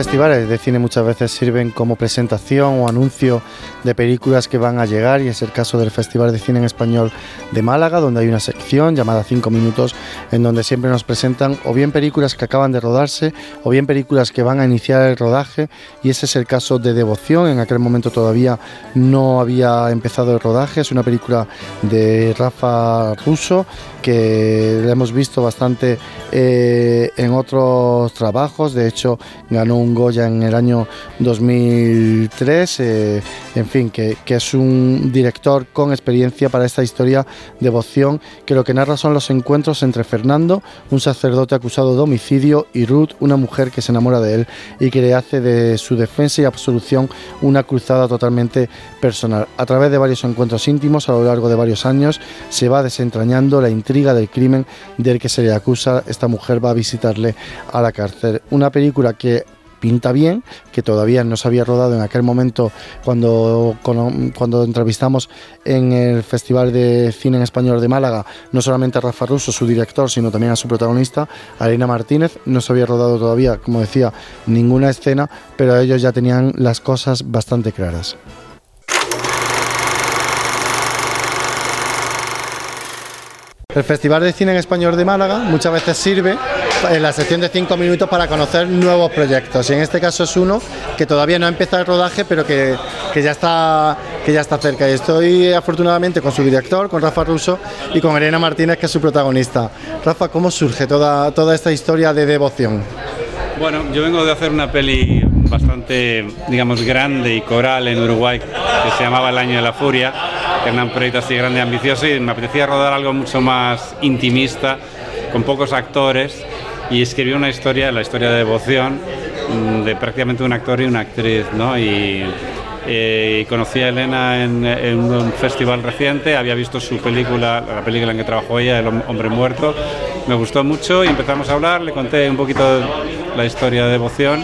festivales de cine muchas veces sirven como presentación o anuncio de películas que van a llegar y es el caso del Festival de Cine en Español de Málaga, donde hay una sección llamada 5 minutos en donde siempre nos presentan o bien películas que acaban de rodarse o bien películas que van a iniciar el rodaje y ese es el caso de Devoción, en aquel momento todavía no había empezado el rodaje, es una película de Rafa Russo que la hemos visto bastante eh, en otros trabajos, de hecho ganó un Goya en el año 2003, eh, en fin, que, es un director con experiencia para esta historia devoción, que lo que narra son los encuentros entre Fernando, un sacerdote acusado de homicidio, y Ruth, una mujer que se enamora de él y que le hace de su defensa y absolución una cruzada totalmente personal. A través de varios encuentros íntimos a lo largo de varios años se va desentrañando la intriga del crimen del que se le acusa. Esta mujer va a visitarle a la cárcel. Una película que pinta bien, que todavía no se había rodado en aquel momento cuando, cuando entrevistamos en el Festival de Cine en Español de Málaga, no solamente a Rafa Russo, su director, sino también a su protagonista, Arena Martínez. No se había rodado todavía, como decía, ninguna escena, pero ellos ya tenían las cosas bastante claras. El Festival de Cine en Español de Málaga muchas veces sirve en la sección de cinco minutos para conocer nuevos proyectos. Y en este caso es uno que todavía no ha empezado el rodaje, pero que, ya, está, que ya está cerca. Y estoy afortunadamente con su director, con Rafa Russo y con Elena Martínez, que es su protagonista. Rafa, ¿cómo surge toda, toda esta historia de devoción? Bueno, yo vengo de hacer una peli bastante, digamos, grande y coral en Uruguay, que se llamaba El Año de la Furia que era un proyecto así grande y ambicioso y me apetecía rodar algo mucho más intimista, con pocos actores y escribí una historia, la historia de devoción mm, de prácticamente un actor y una actriz, ¿no? Y, eh, conocí a Elena en, un festival reciente, había visto su película, la película en que trabajó ella, El hombre muerto, me gustó mucho y empezamos a hablar, le conté un poquito la historia de devoción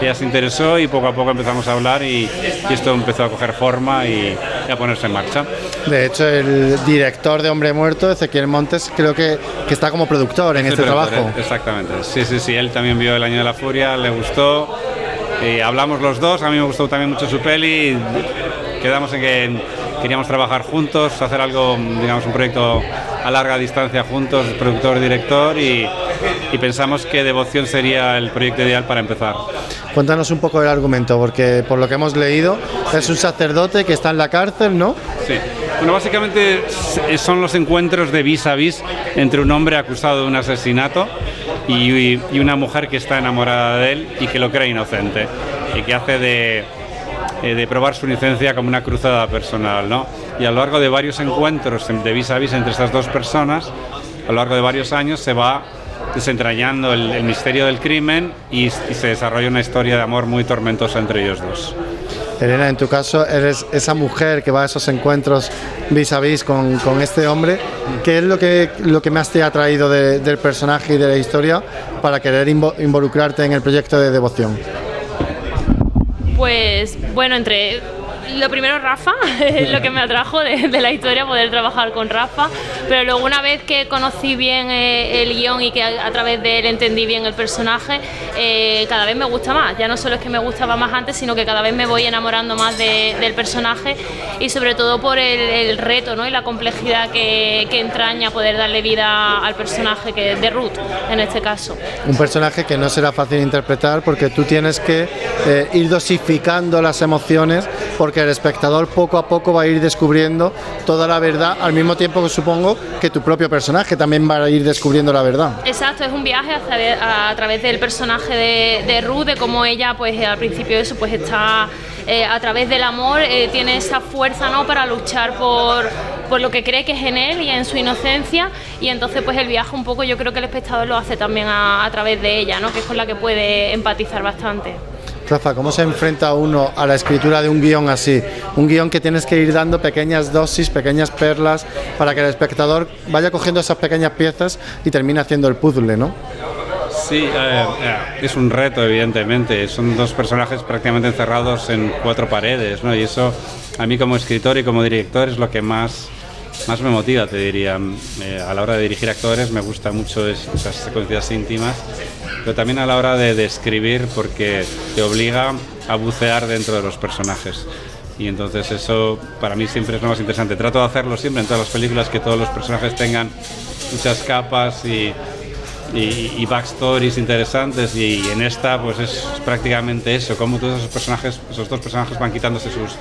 ella se interesó y poco a poco empezamos a hablar y, esto empezó a coger forma y, a ponerse en marcha. De hecho, el director de Hombre Muerto, Ezequiel Montes, creo que, que está como productor en este trabajo. Eh, exactamente, sí, sí, sí, él también vio El Año de la Furia, le gustó, y hablamos los dos, a mí me gustó también mucho su peli, quedamos en que queríamos trabajar juntos, hacer algo, digamos, un proyecto a larga distancia juntos, productor, director, y, y pensamos que Devoción sería el proyecto ideal para empezar. Cuéntanos un poco del argumento, porque por lo que hemos leído es un sacerdote que está en la cárcel, ¿no? Sí. Bueno, básicamente son los encuentros de vis a vis entre un hombre acusado de un asesinato y, una mujer que está enamorada de él y que lo cree inocente y que hace de, eh, de probar su inocencia como una cruzada personal, ¿no? Y a lo largo de varios encuentros de vis a vis entre estas dos personas, a lo largo de varios años se va desentrañando el, misterio del crimen y, se desarrolla una historia de amor muy tormentosa entre ellos dos. Elena, en tu caso, eres esa mujer que va a esos encuentros vis a vis con, con este hombre. ¿Qué es lo que, lo que más te ha traído del personaje y de la historia para querer involucrarte en el proyecto de devoción? Pues bueno, entre lo primero Rafa, es lo que me atrajo de, la historia, poder trabajar con Rafa, pero luego una vez que conocí bien eh, el guion y que a, través de él entendí bien el personaje, eh, cada vez me gusta más. Ya no solo es que me gustaba más antes, sino que cada vez me voy enamorando más del personaje y sobre todo por el, reto ¿no? y la complejidad que, entraña poder darle vida al personaje de Ruth en este caso. Un personaje que no será fácil interpretar porque tú tienes que eh, ir dosificando las emociones porque el espectador poco a poco va a ir descubriendo toda la verdad, al mismo tiempo que supongo que tu propio personaje también va a ir descubriendo la verdad. Exacto, es un viaje a, través del personaje de, de, Ruth, de cómo ella pues al principio eso pues está eh, a través del amor, eh, tiene esa fuerza ¿no? para luchar por, por lo que cree que es en él y en su inocencia y entonces pues el viaje un poco yo creo que el espectador lo hace también a, a través de ella, ¿no? que es con la que puede empatizar bastante. Rafa, ¿cómo se enfrenta uno a la escritura de un guion así? Un guion que tienes que ir dando pequeñas dosis, pequeñas perlas, para que el espectador vaya cogiendo esas pequeñas piezas y termine haciendo el puzzle, ¿no? Sí, eh, es un reto, evidentemente. Son dos personajes prácticamente encerrados en cuatro paredes, ¿no? Y eso, a mí como escritor y como director, es lo que más más me motiva, te diría. Eh, a la hora de dirigir actores me gusta mucho esas secuencias íntimas, pero también a la hora de, de escribir porque te obliga a bucear dentro de los personajes y entonces eso para mí siempre es lo más interesante. Trato de hacerlo siempre en todas las películas, que todos los personajes tengan muchas capas y, y, backstories interesantes y en esta pues es prácticamente eso, como todos esos personajes, esos dos personajes van quitándose sus,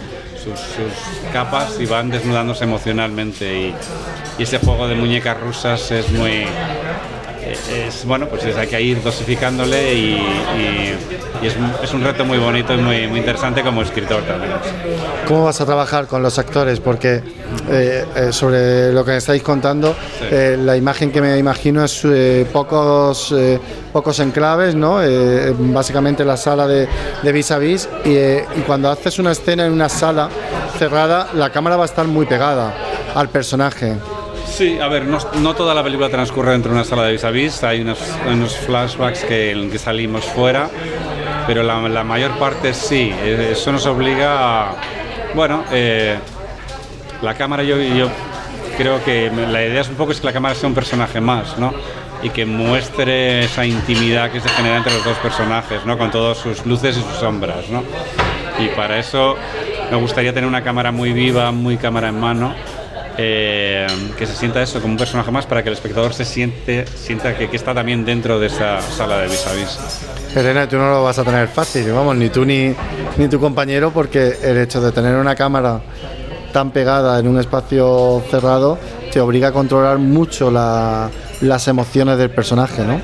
sus, capas y van desnudándose emocionalmente. Y, ese juego de muñecas rusas es muy es, bueno, pues hay que ir dosificándole y, es, un reto muy bonito y muy, muy interesante como escritor también. ¿Cómo vas a trabajar con los actores? Porque eh, eh, sobre lo que me estáis contando, eh, la imagen que me imagino es pocos, pocos enclaves, ¿no? básicamente la sala de, de vis a vis y, y cuando haces una escena en una sala cerrada, la cámara va a estar muy pegada al personaje. Sí, a ver, no, toda la película transcurre dentro de una sala de vis a vis, hay unos, flashbacks que, en que salimos fuera, pero la, mayor parte sí, eh, eso nos obliga a, bueno, eh, la cámara yo, yo creo que la idea es un poco es que la cámara sea un personaje más, ¿no? Y que muestre esa intimidad que se genera entre los dos personajes, ¿no? Con todas sus luces y sus sombras, ¿no? Y para eso me gustaría tener una cámara muy viva, muy cámara en mano, eh, que se sienta eso como un personaje más para que el espectador se siente, sienta que, está también dentro de esa sala de vis a vis. Elena, tú no lo vas a tener fácil, vamos, ni tú ni, ni tu compañero, porque el hecho de tener una cámara tan pegada en un espacio cerrado te obliga a controlar mucho las emociones del personaje, ¿no?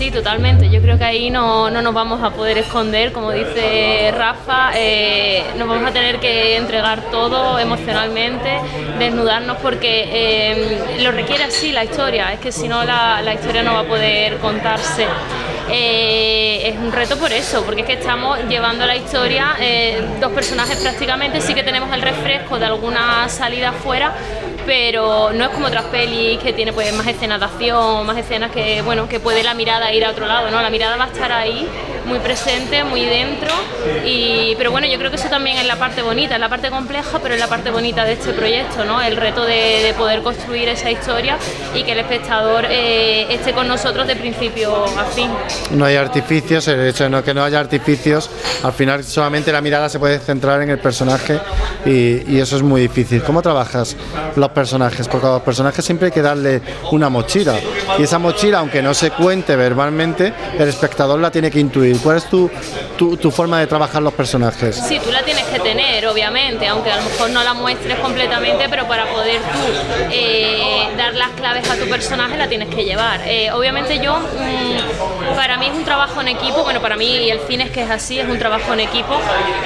Sí, totalmente. Yo creo que ahí no, no nos vamos a poder esconder, como dice Rafa, eh, nos vamos a tener que entregar todo emocionalmente, desnudarnos porque eh, lo requiere así la historia, es que si no la, la historia no va a poder contarse. Eh, es un reto por eso, porque es que estamos llevando la historia, dos personajes prácticamente, sí que tenemos el refresco de alguna salida afuera, pero no es como otras pelis que tiene pues más escenas de acción, más escenas que bueno, que puede la mirada ir a otro lado, ¿no? La mirada va a estar ahí, muy presente, muy dentro y pero bueno, yo creo que eso también es la parte bonita, es la parte compleja, pero es la parte bonita de este proyecto, ¿no? El reto de, poder construir esa historia y que el espectador eh, esté con nosotros de principio a fin. No hay artificios, el hecho de que no haya artificios, al final solamente la mirada se puede centrar en el personaje y, y eso es muy difícil. ¿Cómo trabajas los personajes, porque a los personajes siempre hay que darle una mochila. Y esa mochila, aunque no se cuente verbalmente, el espectador la tiene que intuir. ¿Cuál es tu, tu, forma de trabajar los personajes? Sí, tú la tienes que tener, obviamente, aunque a lo mejor no la muestres completamente, pero para poder tú eh, dar las claves a tu personaje la tienes que llevar. Eh, obviamente yo, mm, para mí es un trabajo en equipo, bueno, para mí el cine es que es así, es un trabajo en equipo,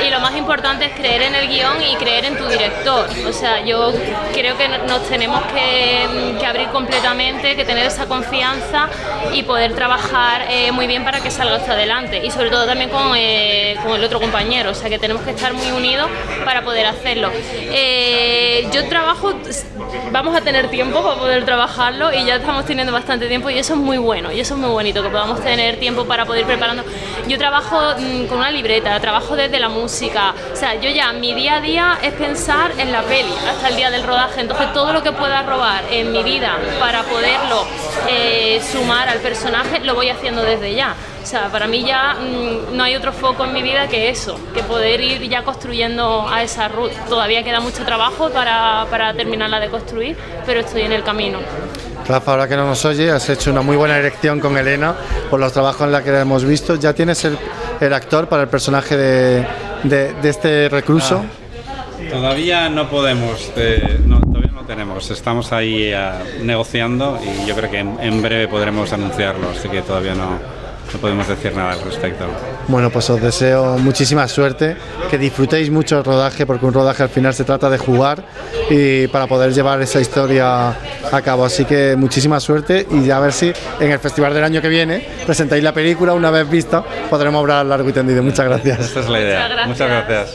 y lo más importante es creer en el guion y creer en tu director. O sea, yo creo que nos tenemos que, abrir completamente, que tener esa confianza y poder trabajar eh, muy bien para que salga hasta adelante. Y sobre todo también con, eh, con, el otro compañero, o sea que tenemos que estar muy unidos para poder hacerlo. Eh, yo trabajo, vamos a tener tiempo para poder trabajarlo y ya estamos teniendo bastante tiempo y eso es muy bueno y eso es muy bonito, que podamos tener tiempo para poder ir preparando. Yo trabajo mm, con una libreta, trabajo desde la música, o sea, yo ya mi día a día es pensar en la peli hasta el día del rodaje, entonces todo lo que pueda robar en mi vida para poderlo eh, sumar al personaje, lo voy haciendo desde ya. O sea, para mí ya mm, no hay otro foco en mi vida que eso, que poder ir ya construyendo a esa ruta. Todavía queda mucho trabajo para, para terminarla de construir, pero estoy en el camino. Rafa, ahora que no nos oye, has hecho una muy buena dirección con Elena por los trabajos en los que hemos visto. ¿Ya tienes el, el actor para el personaje de, este recluso? Ah, todavía no podemos, eh, no, todavía no tenemos. Estamos ahí eh, negociando y yo creo que en breve podremos anunciarlo, así que todavía no, no podemos decir nada al respecto. Bueno, pues os deseo muchísima suerte, que disfrutéis mucho el rodaje, porque un rodaje al final se trata de jugar y para poder llevar esa historia a cabo. Así que muchísima suerte y a ver si en el festival del año que viene presentáis la película, una vez vista, podremos hablar largo y tendido. Muchas gracias. Esta es la idea. Muchas gracias.